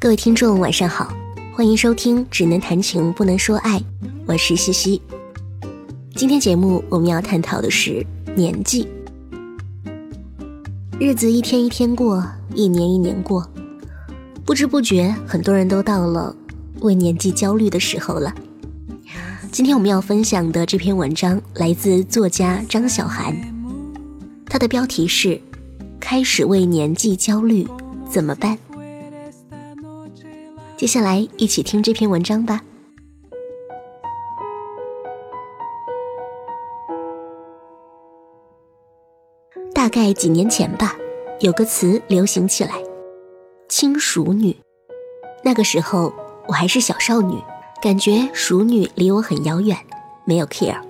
各位听众，晚上好，欢迎收听《只能谈情不能说爱》，我是西西。今天节目我们要探讨的是年纪。日子一天一天过，一年一年过，不知不觉，很多人都到了为年纪焦虑的时候了。今天我们要分享的这篇文章来自作家张小涵，他的标题是《开始为年纪焦虑怎么办》。接下来一起听这篇文章吧。大概几年前吧，有个词流行起来，“轻熟女”。那个时候我还是小少女，感觉熟女离我很遥远，没有 care。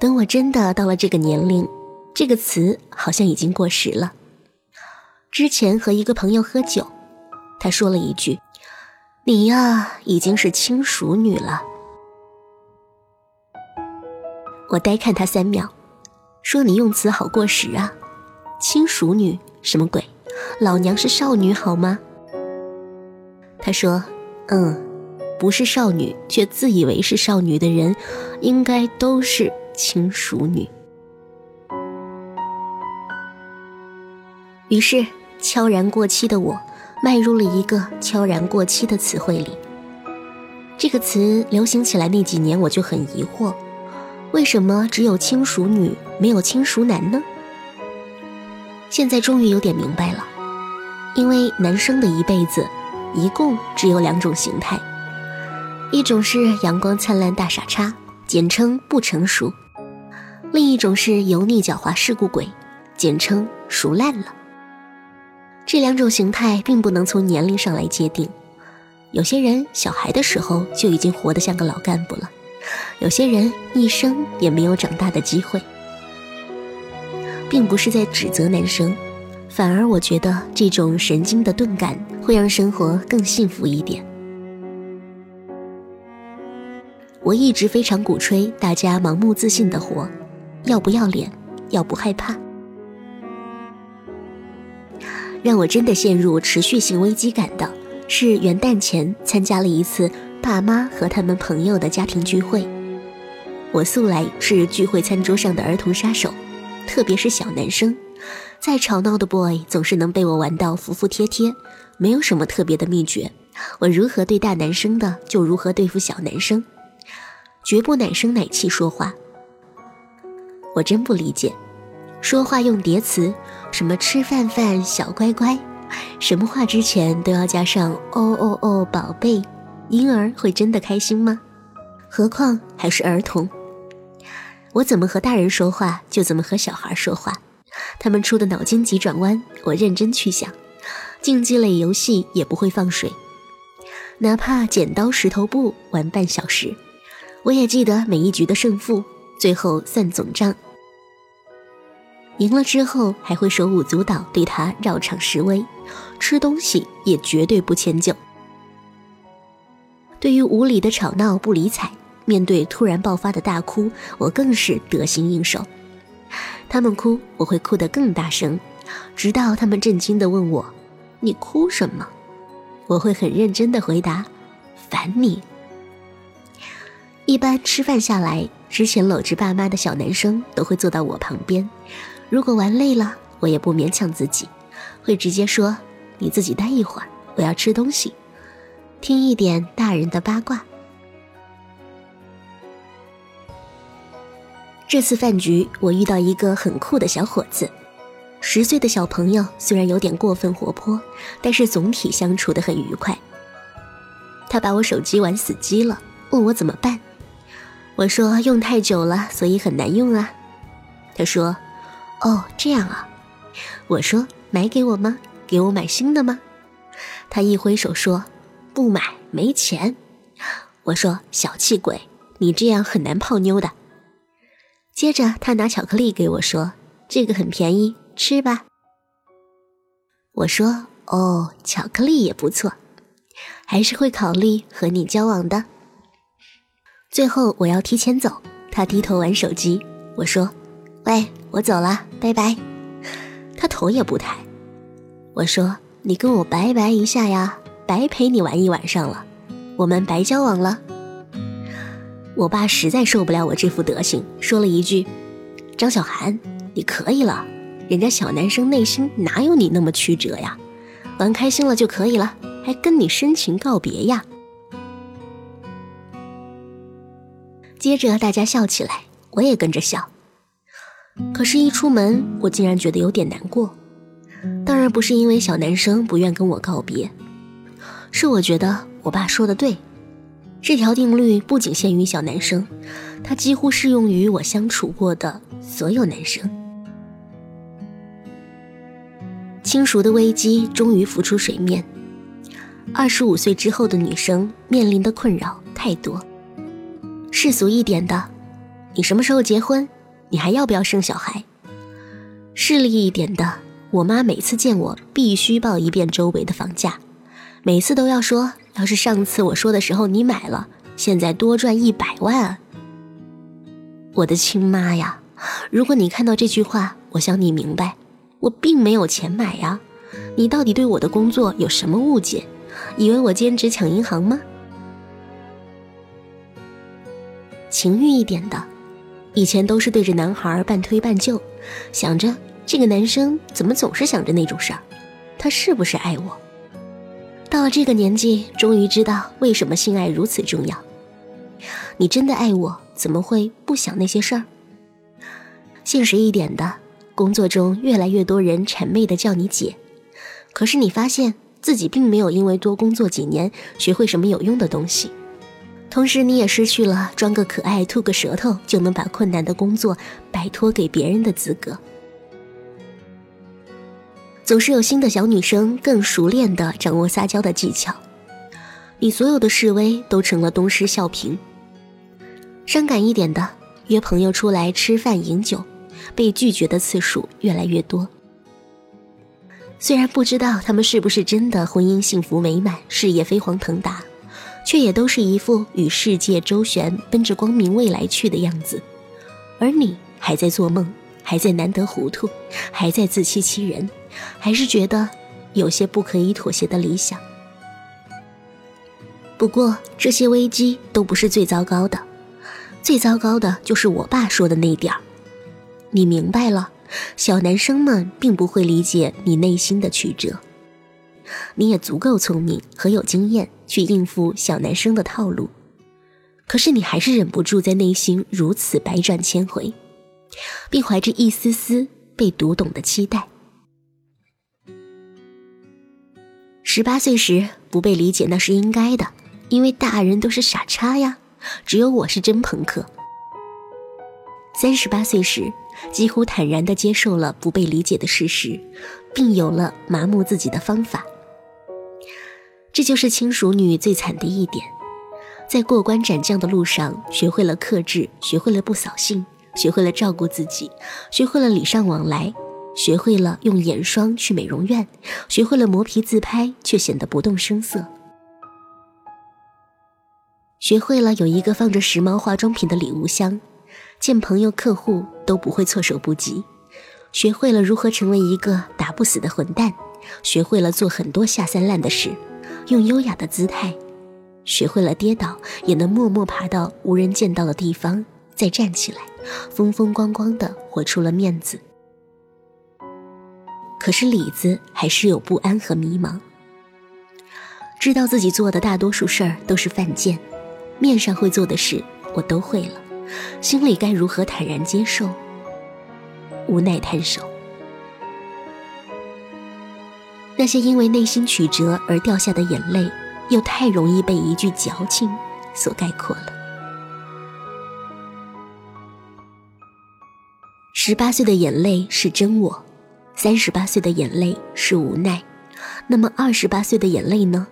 等我真的到了这个年龄，这个词好像已经过时了。之前和一个朋友喝酒，他说了一句。你呀，已经是轻熟女了。我呆看他三秒，说：“你用词好过时啊，轻熟女什么鬼？老娘是少女好吗？”他说：“嗯，不是少女却自以为是少女的人，应该都是轻熟女。”于是，悄然过期的我。迈入了一个悄然过期的词汇里。这个词流行起来那几年，我就很疑惑，为什么只有轻熟女，没有轻熟男呢？现在终于有点明白了，因为男生的一辈子，一共只有两种形态，一种是阳光灿烂大傻叉，简称不成熟；另一种是油腻狡猾世故鬼，简称熟烂了。这两种形态并不能从年龄上来界定，有些人小孩的时候就已经活得像个老干部了，有些人一生也没有长大的机会，并不是在指责男生，反而我觉得这种神经的钝感会让生活更幸福一点。我一直非常鼓吹大家盲目自信的活，要不要脸，要不害怕。让我真的陷入持续性危机感的是元旦前参加了一次爸妈和他们朋友的家庭聚会。我素来是聚会餐桌上的儿童杀手，特别是小男生，再吵闹的 boy 总是能被我玩到服服帖帖。没有什么特别的秘诀，我如何对大男生的，就如何对付小男生，绝不奶声奶气说话。我真不理解。说话用叠词，什么吃饭饭、小乖乖，什么话之前都要加上哦哦哦，宝贝，婴儿会真的开心吗？何况还是儿童。我怎么和大人说话，就怎么和小孩说话。他们出的脑筋急转弯，我认真去想。竞技类游戏也不会放水，哪怕剪刀石头布玩半小时，我也记得每一局的胜负，最后算总账。赢了之后还会手舞足蹈，对他绕场示威，吃东西也绝对不迁就。对于无理的吵闹不理睬，面对突然爆发的大哭，我更是得心应手。他们哭，我会哭得更大声，直到他们震惊地问我：“你哭什么？”我会很认真地回答：“烦你。”一般吃饭下来之前，搂着爸妈的小男生都会坐到我旁边。如果玩累了，我也不勉强自己，会直接说：“你自己待一会儿，我要吃东西，听一点大人的八卦。”这次饭局，我遇到一个很酷的小伙子，十岁的小朋友，虽然有点过分活泼，但是总体相处的很愉快。他把我手机玩死机了，问我怎么办，我说用太久了，所以很难用啊。他说。哦，这样啊，我说买给我吗？给我买新的吗？他一挥手说不买，没钱。我说小气鬼，你这样很难泡妞的。接着他拿巧克力给我说，这个很便宜，吃吧。我说哦，巧克力也不错，还是会考虑和你交往的。最后我要提前走，他低头玩手机。我说。喂，我走了，拜拜。他头也不抬。我说：“你跟我拜拜一下呀。”白陪你玩一晚上了，我们白交往了。我爸实在受不了我这副德行，说了一句：“张小涵，你可以了，人家小男生内心哪有你那么曲折呀？玩开心了就可以了，还跟你深情告别呀。”接着大家笑起来，我也跟着笑。可是，一出门我竟然觉得有点难过。当然不是因为小男生不愿跟我告别，是我觉得我爸说的对。这条定律不仅限于小男生，它几乎适用于我相处过的所有男生。亲熟的危机终于浮出水面。二十五岁之后的女生面临的困扰太多。世俗一点的，你什么时候结婚？你还要不要生小孩？势利一点的，我妈每次见我必须报一遍周围的房价。每次都要说，要是上次我说的时候你买了，现在多赚一百万。我的亲妈呀！如果你看到这句话，我想你明白，我并没有钱买呀。你到底对我的工作有什么误解？以为我兼职抢银行吗？情欲一点的，以前都是对着男孩半推半就，想着这个男生怎么总是想着那种事儿，他是不是爱我？到了这个年纪，终于知道为什么性爱如此重要。你真的爱我，怎么会不想那些事儿？现实一点的，工作中越来越多人谄媚的叫你姐，可是你发现自己并没有因为多工作几年学会什么有用的东西，同时你也失去了装个可爱、吐个舌头就能把困难的工作摆脱给别人的资格。总是有新的小女生更熟练地掌握撒娇的技巧，你所有的示威都成了东施效颦。伤感一点的，约朋友出来吃饭饮酒，被拒绝的次数越来越多。虽然不知道他们是不是真的婚姻幸福美满、事业飞黄腾达，却也都是一副与世界周旋、奔着光明未来去的样子，而你还在做梦。还在难得糊涂，还在自欺欺人，还是觉得有些不可以妥协的理想。不过这些危机都不是最糟糕的，最糟糕的就是我爸说的那点儿。你明白了，小男生们并不会理解你内心的曲折，你也足够聪明和有经验去应付小男生的套路，可是你还是忍不住在内心如此百转千回。并怀着一丝丝被读懂的期待。十八岁时不被理解那是应该的，因为大人都是傻叉呀，只有我是真朋克。三十八岁时，几乎坦然地接受了不被理解的事实，并有了麻木自己的方法。这就是轻熟女最惨的一点，在过关斩将的路上，学会了克制，学会了不扫兴。学会了照顾自己，学会了礼尚往来，学会了用眼霜去美容院，学会了磨皮自拍却显得不动声色，学会了有一个放着时髦化妆品的礼物箱，见朋友客户都不会措手不及，学会了如何成为一个打不死的混蛋，学会了做很多下三滥的事，用优雅的姿态，学会了跌倒也能默默爬到无人见到的地方再站起来。风风光光的活出了面子，可是李子还是有不安和迷茫。知道自己做的大多数事儿都是犯贱，面上会做的事我都会了，心里该如何坦然接受？无奈摊手。那些因为内心曲折而掉下的眼泪，又太容易被一句矫情所概括了。十八岁的眼泪是真我，三十八岁的眼泪是无奈，那么二十八岁的眼泪呢？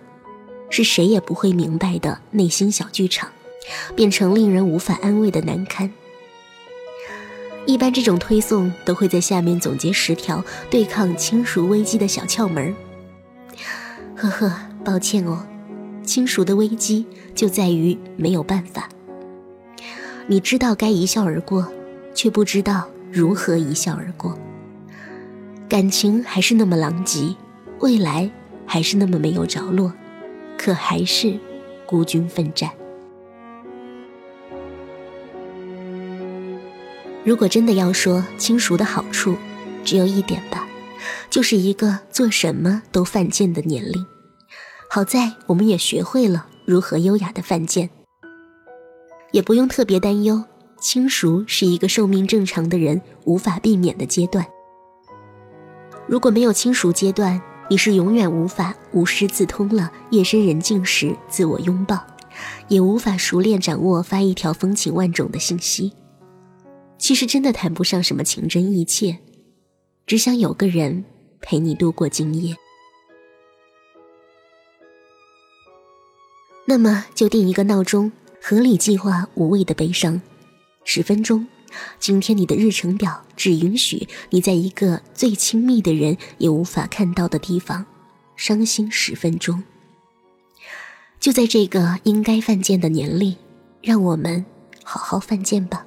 是谁也不会明白的内心小剧场，变成令人无法安慰的难堪。一般这种推送都会在下面总结十条对抗亲属危机的小窍门。呵呵，抱歉哦，亲属的危机就在于没有办法。你知道该一笑而过，却不知道。如何一笑而过？感情还是那么狼藉，未来还是那么没有着落。可还是孤军奋战。如果真的要说轻熟的好处，只有一点吧，就是一个做什么都犯贱的年龄。好在我们也学会了如何优雅的犯贱，也不用特别担忧。轻熟是一个寿命正常的人无法避免的阶段。如果没有轻熟阶段，你是永远无法无师自通了夜深人静时自我拥抱，也无法熟练掌握发一条风情万种的信息。其实真的谈不上什么情真意切，只想有个人陪你度过今夜。那么就定一个闹钟，合理计划无谓的悲伤。十分钟，今天你的日程表只允许你在一个最亲密的人也无法看到的地方伤心十分钟。就在这个应该犯贱的年龄，让我们好好犯贱吧。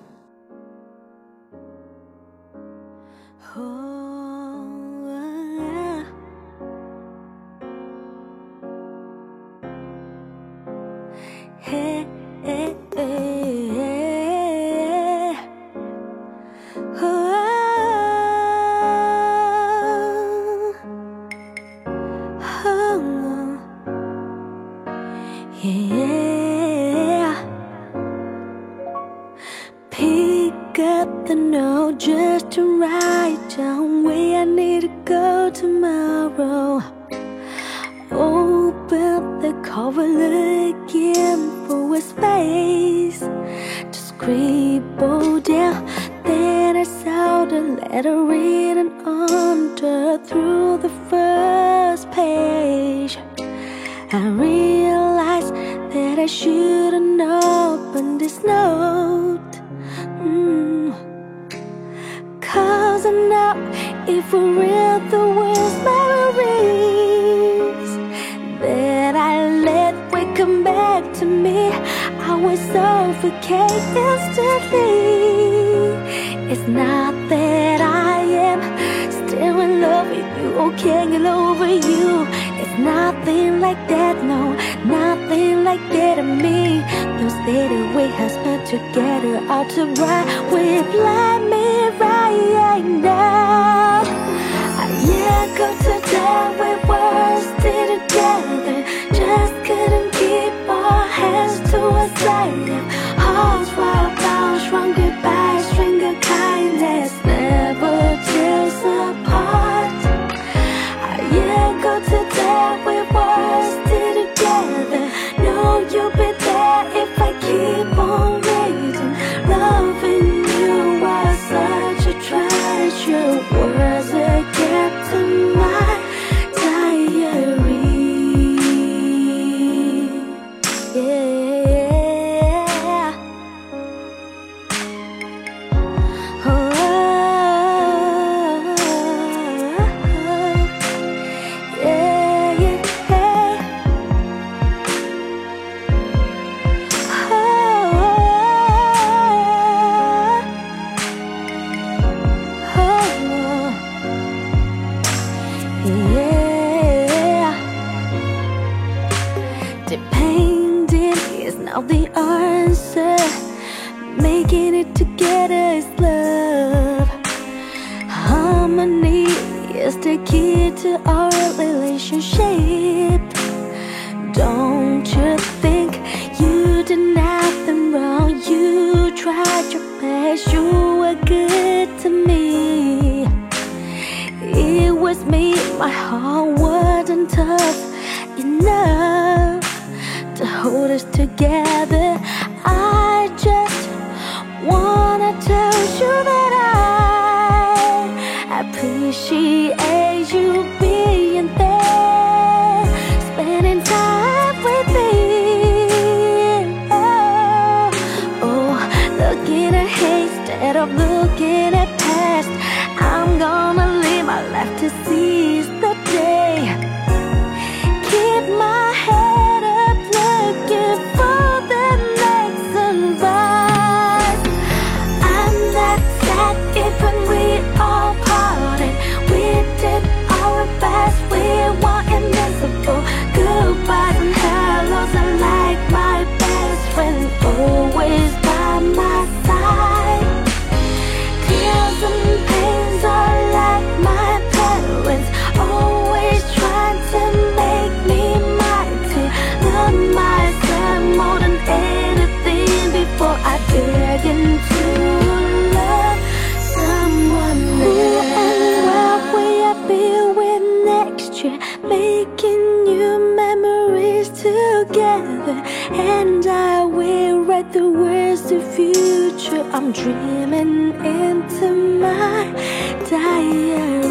Cover looking for a space to scribble down. Then I saw the letter written under through the first page. I realized that I shouldn't open this note. If we read the words, memories that I let we come back to me, I will suffocate instantly. It's not that I am still in love with you or can't get over you. It's nothing like that, no, nothing like that in me. Those days we have spent together out to bright will blind me your world. My heart wasn't tough enough to hold us together. I'm dreaming into my diary.